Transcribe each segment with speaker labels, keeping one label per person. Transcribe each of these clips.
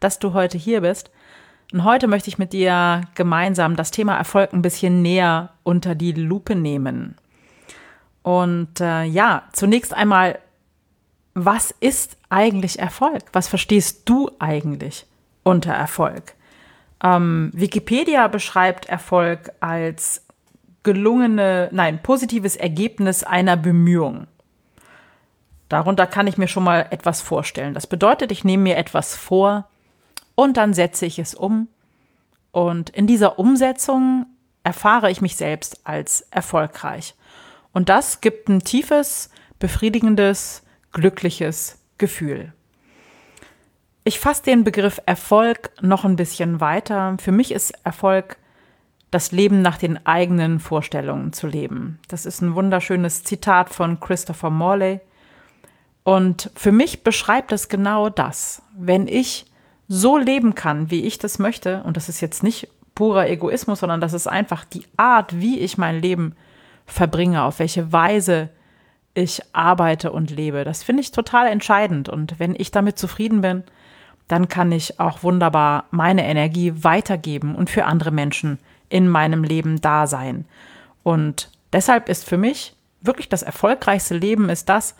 Speaker 1: dass du heute hier bist. Und heute möchte ich mit dir gemeinsam das Thema Erfolg ein bisschen näher unter die Lupe nehmen. Und äh, ja, zunächst einmal, was ist eigentlich Erfolg? Was verstehst du eigentlich unter Erfolg? Ähm, Wikipedia beschreibt Erfolg als gelungene, nein, positives Ergebnis einer Bemühung. Darunter kann ich mir schon mal etwas vorstellen. Das bedeutet, ich nehme mir etwas vor und dann setze ich es um. Und in dieser Umsetzung erfahre ich mich selbst als erfolgreich. Und das gibt ein tiefes, befriedigendes, glückliches Gefühl. Ich fasse den Begriff Erfolg noch ein bisschen weiter. Für mich ist Erfolg das Leben nach den eigenen Vorstellungen zu leben. Das ist ein wunderschönes Zitat von Christopher Morley. Und für mich beschreibt es genau das. Wenn ich so leben kann, wie ich das möchte, und das ist jetzt nicht purer Egoismus, sondern das ist einfach die Art, wie ich mein Leben verbringe, auf welche Weise ich arbeite und lebe. Das finde ich total entscheidend. Und wenn ich damit zufrieden bin, dann kann ich auch wunderbar meine Energie weitergeben und für andere Menschen in meinem Leben da sein. Und deshalb ist für mich wirklich das erfolgreichste Leben ist das,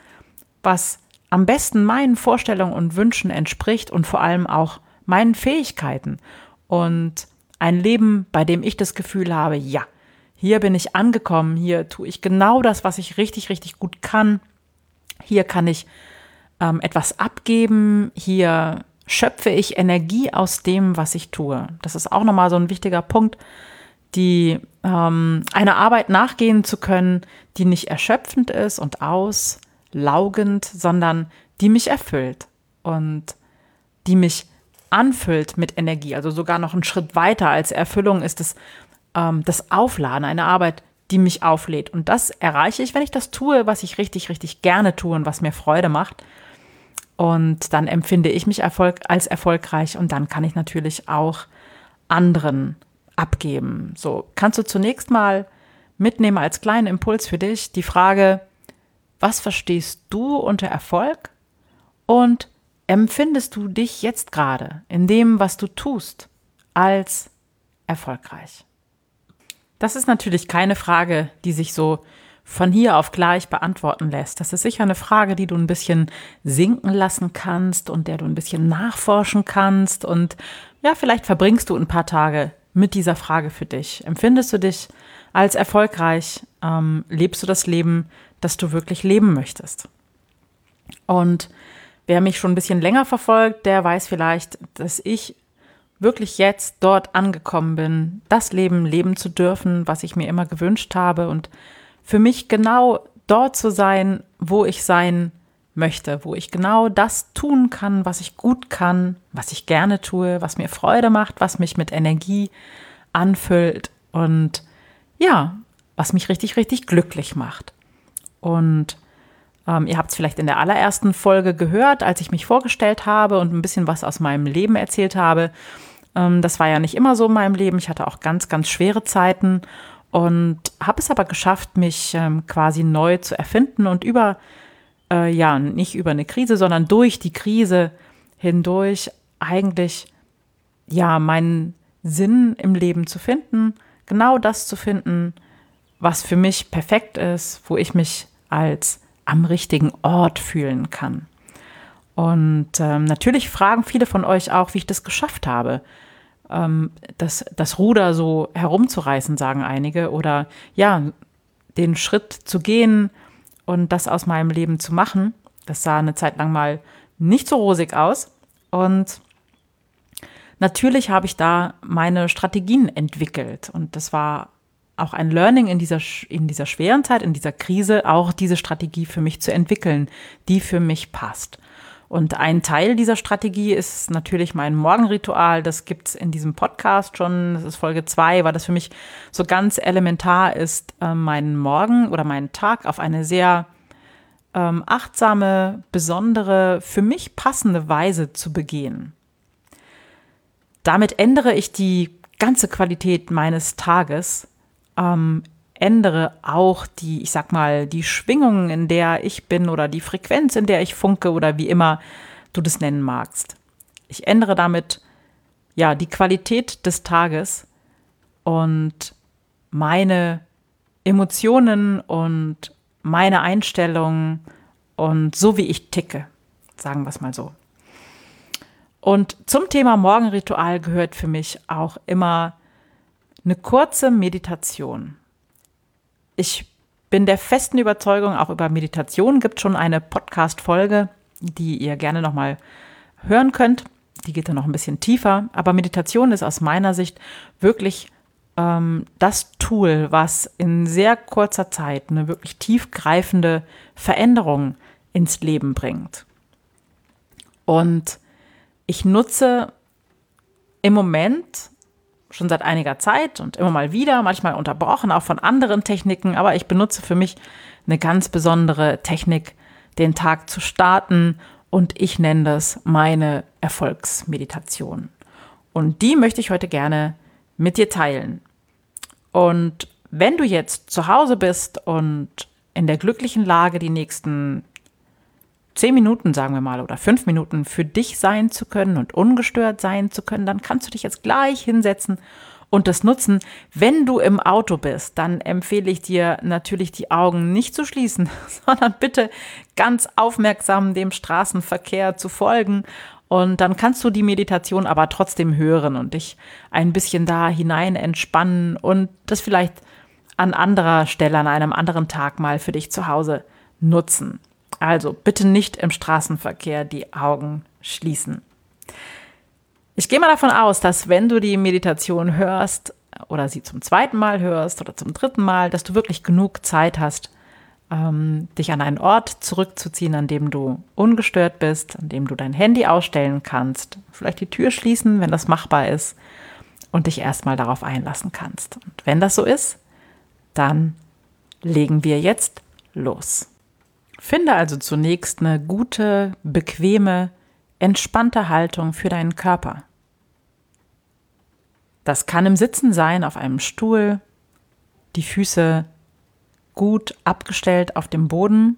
Speaker 1: was am besten meinen Vorstellungen und Wünschen entspricht und vor allem auch meinen Fähigkeiten. Und ein Leben, bei dem ich das Gefühl habe, ja, hier bin ich angekommen, hier tue ich genau das, was ich richtig, richtig gut kann. Hier kann ich ähm, etwas abgeben, hier schöpfe ich Energie aus dem, was ich tue. Das ist auch nochmal so ein wichtiger Punkt, die ähm, einer Arbeit nachgehen zu können, die nicht erschöpfend ist und aus, laugend, sondern die mich erfüllt und die mich anfüllt mit Energie. Also sogar noch einen Schritt weiter als Erfüllung ist es ähm, das Aufladen, eine Arbeit, die mich auflädt. Und das erreiche ich, wenn ich das tue, was ich richtig, richtig gerne tue und was mir Freude macht. Und dann empfinde ich mich Erfolg, als erfolgreich und dann kann ich natürlich auch anderen abgeben. So, kannst du zunächst mal mitnehmen als kleinen Impuls für dich die Frage, was verstehst du unter Erfolg und empfindest du dich jetzt gerade in dem, was du tust, als erfolgreich? Das ist natürlich keine Frage, die sich so von hier auf gleich beantworten lässt. Das ist sicher eine Frage, die du ein bisschen sinken lassen kannst und der du ein bisschen nachforschen kannst. Und ja, vielleicht verbringst du ein paar Tage mit dieser Frage für dich. Empfindest du dich als erfolgreich? Ähm, lebst du das Leben, das du wirklich leben möchtest. Und wer mich schon ein bisschen länger verfolgt, der weiß vielleicht, dass ich wirklich jetzt dort angekommen bin, das Leben leben zu dürfen, was ich mir immer gewünscht habe und für mich genau dort zu sein, wo ich sein möchte, wo ich genau das tun kann, was ich gut kann, was ich gerne tue, was mir Freude macht, was mich mit Energie anfüllt und ja, was mich richtig, richtig glücklich macht. Und ähm, ihr habt es vielleicht in der allerersten Folge gehört, als ich mich vorgestellt habe und ein bisschen was aus meinem Leben erzählt habe. Ähm, das war ja nicht immer so in meinem Leben. Ich hatte auch ganz, ganz schwere Zeiten und habe es aber geschafft, mich ähm, quasi neu zu erfinden und über, äh, ja, nicht über eine Krise, sondern durch die Krise hindurch eigentlich, ja, meinen Sinn im Leben zu finden, genau das zu finden, was für mich perfekt ist, wo ich mich als am richtigen Ort fühlen kann. Und ähm, natürlich fragen viele von euch auch, wie ich das geschafft habe. Ähm, das, das Ruder so herumzureißen, sagen einige. Oder ja, den Schritt zu gehen und das aus meinem Leben zu machen. Das sah eine Zeit lang mal nicht so rosig aus. Und natürlich habe ich da meine Strategien entwickelt. Und das war auch ein Learning in dieser, in dieser schweren Zeit, in dieser Krise, auch diese Strategie für mich zu entwickeln, die für mich passt. Und ein Teil dieser Strategie ist natürlich mein Morgenritual. Das gibt es in diesem Podcast schon. Das ist Folge zwei, weil das für mich so ganz elementar ist, äh, meinen Morgen oder meinen Tag auf eine sehr ähm, achtsame, besondere, für mich passende Weise zu begehen. Damit ändere ich die ganze Qualität meines Tages, ähm, ändere auch die, ich sag mal, die Schwingung, in der ich bin oder die Frequenz, in der ich funke oder wie immer du das nennen magst. Ich ändere damit ja die Qualität des Tages und meine Emotionen und meine Einstellung und so wie ich ticke, sagen wir es mal so. Und zum Thema Morgenritual gehört für mich auch immer eine kurze Meditation. Ich bin der festen Überzeugung, auch über Meditation gibt schon eine Podcast-Folge, die ihr gerne nochmal hören könnt. Die geht dann noch ein bisschen tiefer. Aber Meditation ist aus meiner Sicht wirklich ähm, das Tool, was in sehr kurzer Zeit eine wirklich tiefgreifende Veränderung ins Leben bringt. Und ich nutze im Moment schon seit einiger Zeit und immer mal wieder, manchmal unterbrochen auch von anderen Techniken, aber ich benutze für mich eine ganz besondere Technik, den Tag zu starten und ich nenne das meine Erfolgsmeditation. Und die möchte ich heute gerne mit dir teilen. Und wenn du jetzt zu Hause bist und in der glücklichen Lage, die nächsten zehn Minuten, sagen wir mal, oder fünf Minuten für dich sein zu können und ungestört sein zu können, dann kannst du dich jetzt gleich hinsetzen und das nutzen. Wenn du im Auto bist, dann empfehle ich dir natürlich die Augen nicht zu schließen, sondern bitte ganz aufmerksam dem Straßenverkehr zu folgen. Und dann kannst du die Meditation aber trotzdem hören und dich ein bisschen da hinein entspannen und das vielleicht an anderer Stelle, an einem anderen Tag mal für dich zu Hause nutzen. Also bitte nicht im Straßenverkehr die Augen schließen. Ich gehe mal davon aus, dass wenn du die Meditation hörst oder sie zum zweiten Mal hörst oder zum dritten Mal, dass du wirklich genug Zeit hast, ähm, dich an einen Ort zurückzuziehen, an dem du ungestört bist, an dem du dein Handy ausstellen kannst, vielleicht die Tür schließen, wenn das machbar ist und dich erstmal darauf einlassen kannst. Und wenn das so ist, dann legen wir jetzt los. Finde also zunächst eine gute, bequeme, entspannte Haltung für deinen Körper. Das kann im Sitzen sein, auf einem Stuhl, die Füße gut abgestellt auf dem Boden,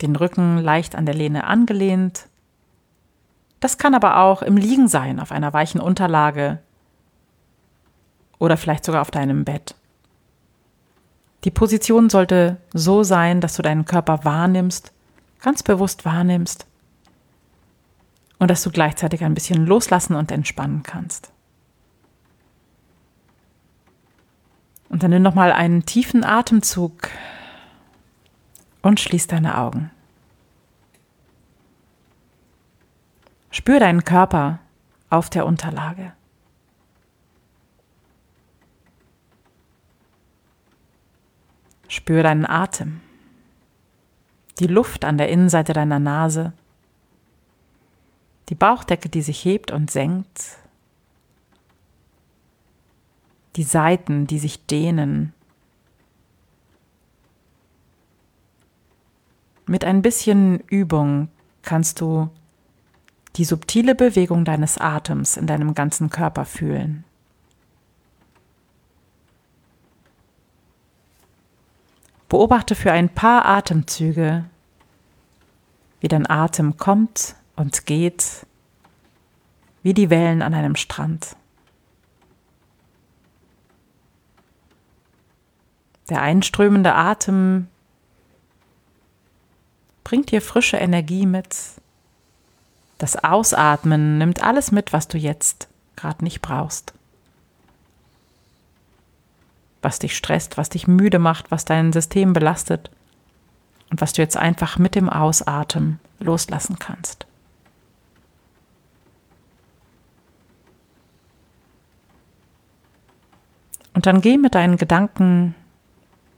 Speaker 1: den Rücken leicht an der Lehne angelehnt. Das kann aber auch im Liegen sein, auf einer weichen Unterlage oder vielleicht sogar auf deinem Bett. Die Position sollte so sein, dass du deinen Körper wahrnimmst, ganz bewusst wahrnimmst und dass du gleichzeitig ein bisschen loslassen und entspannen kannst. Und dann nimm nochmal einen tiefen Atemzug und schließ deine Augen. Spür deinen Körper auf der Unterlage. Spür deinen Atem, die Luft an der Innenseite deiner Nase, die Bauchdecke, die sich hebt und senkt, die Seiten, die sich dehnen. Mit ein bisschen Übung kannst du die subtile Bewegung deines Atems in deinem ganzen Körper fühlen. Beobachte für ein paar Atemzüge, wie dein Atem kommt und geht, wie die Wellen an einem Strand. Der einströmende Atem bringt dir frische Energie mit. Das Ausatmen nimmt alles mit, was du jetzt gerade nicht brauchst was dich stresst, was dich müde macht, was dein System belastet und was du jetzt einfach mit dem Ausatmen loslassen kannst. Und dann geh mit deinen Gedanken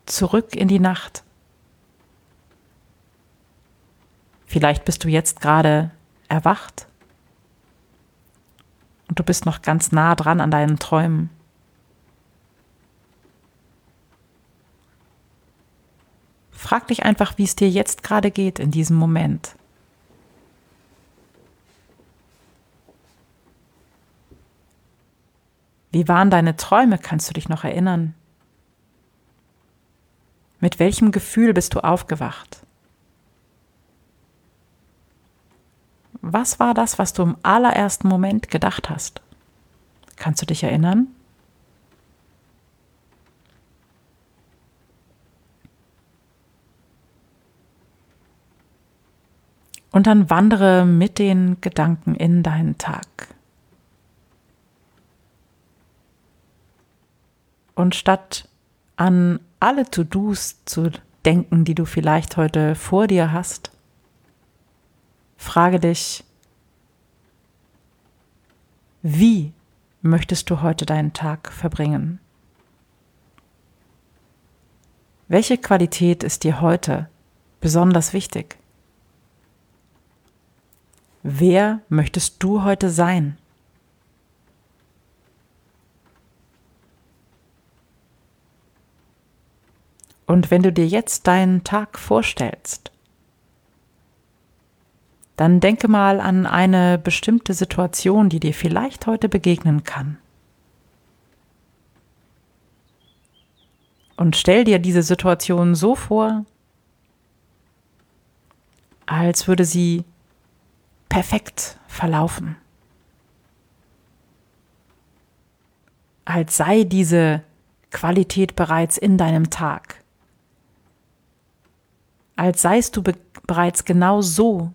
Speaker 1: zurück in die Nacht. Vielleicht bist du jetzt gerade erwacht und du bist noch ganz nah dran an deinen Träumen. Frag dich einfach, wie es dir jetzt gerade geht in diesem Moment. Wie waren deine Träume? Kannst du dich noch erinnern? Mit welchem Gefühl bist du aufgewacht? Was war das, was du im allerersten Moment gedacht hast? Kannst du dich erinnern? Und dann wandere mit den Gedanken in deinen Tag. Und statt an alle To-Dos zu denken, die du vielleicht heute vor dir hast, frage dich, wie möchtest du heute deinen Tag verbringen? Welche Qualität ist dir heute besonders wichtig? Wer möchtest du heute sein? Und wenn du dir jetzt deinen Tag vorstellst, dann denke mal an eine bestimmte Situation, die dir vielleicht heute begegnen kann. Und stell dir diese Situation so vor, als würde sie perfekt verlaufen. Als sei diese Qualität bereits in deinem Tag. Als seist du be bereits genau so,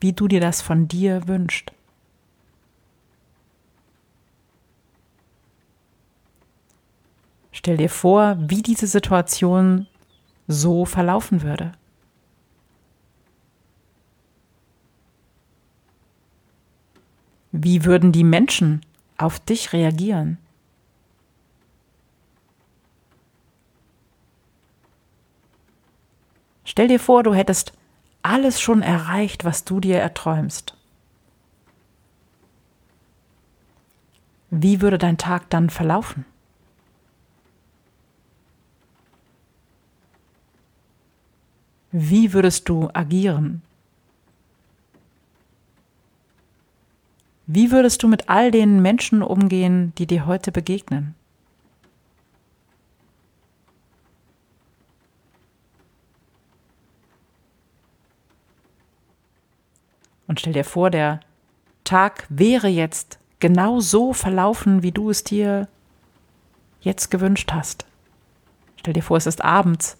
Speaker 1: wie du dir das von dir wünschst. Stell dir vor, wie diese Situation so verlaufen würde. Wie würden die Menschen auf dich reagieren? Stell dir vor, du hättest alles schon erreicht, was du dir erträumst. Wie würde dein Tag dann verlaufen? Wie würdest du agieren? Wie würdest du mit all den Menschen umgehen, die dir heute begegnen? Und stell dir vor, der Tag wäre jetzt genau so verlaufen, wie du es dir jetzt gewünscht hast. Stell dir vor, es ist abends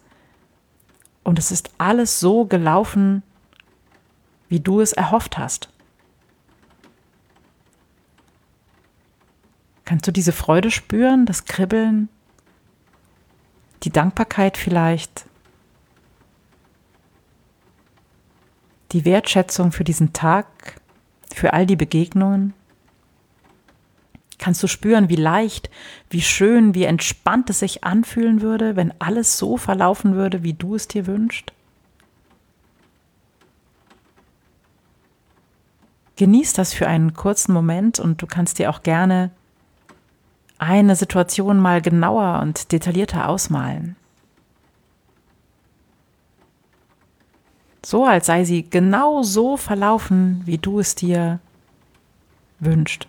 Speaker 1: und es ist alles so gelaufen, wie du es erhofft hast. Kannst du diese Freude spüren, das Kribbeln, die Dankbarkeit vielleicht, die Wertschätzung für diesen Tag, für all die Begegnungen? Kannst du spüren, wie leicht, wie schön, wie entspannt es sich anfühlen würde, wenn alles so verlaufen würde, wie du es dir wünschst? Genieß das für einen kurzen Moment und du kannst dir auch gerne eine Situation mal genauer und detaillierter ausmalen. So als sei sie genau so verlaufen, wie du es dir wünschst.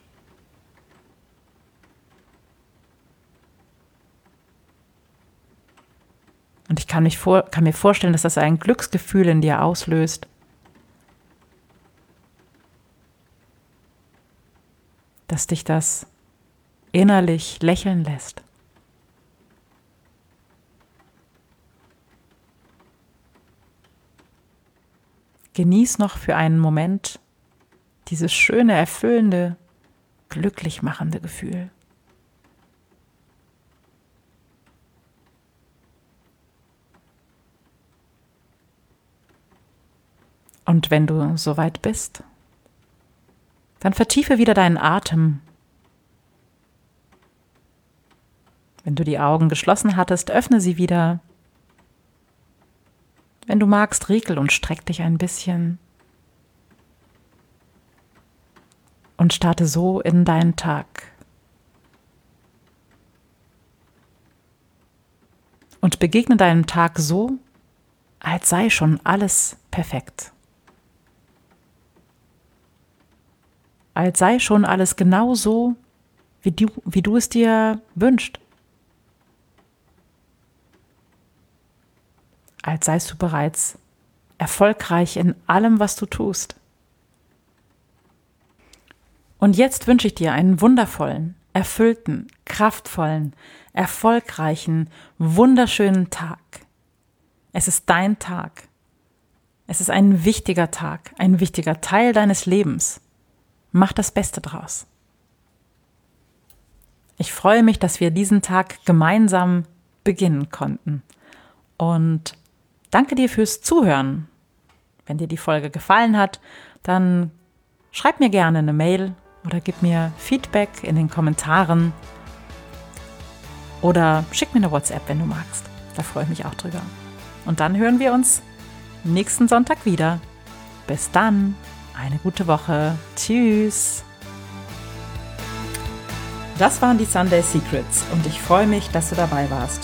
Speaker 1: Und ich kann, mich vor, kann mir vorstellen, dass das ein Glücksgefühl in dir auslöst. Dass dich das innerlich lächeln lässt. Genieß noch für einen Moment dieses schöne, erfüllende, glücklich machende Gefühl. Und wenn du soweit bist, dann vertiefe wieder deinen Atem Wenn du die Augen geschlossen hattest, öffne sie wieder. Wenn du magst, regel und streck dich ein bisschen. Und starte so in deinen Tag. Und begegne deinem Tag so, als sei schon alles perfekt. Als sei schon alles genau so, wie du, wie du es dir wünschst. Als seist du bereits erfolgreich in allem, was du tust. Und jetzt wünsche ich dir einen wundervollen, erfüllten, kraftvollen, erfolgreichen, wunderschönen Tag. Es ist dein Tag. Es ist ein wichtiger Tag, ein wichtiger Teil deines Lebens. Mach das Beste draus. Ich freue mich, dass wir diesen Tag gemeinsam beginnen konnten. Und danke dir fürs Zuhören. Wenn dir die Folge gefallen hat, dann schreib mir gerne eine Mail oder gib mir Feedback in den Kommentaren oder schick mir eine WhatsApp, wenn du magst. Da freue ich mich auch drüber. Und dann hören wir uns nächsten Sonntag wieder. Bis dann, eine gute Woche. Tschüss. Das waren die Sunday Secrets und ich freue mich, dass du dabei warst.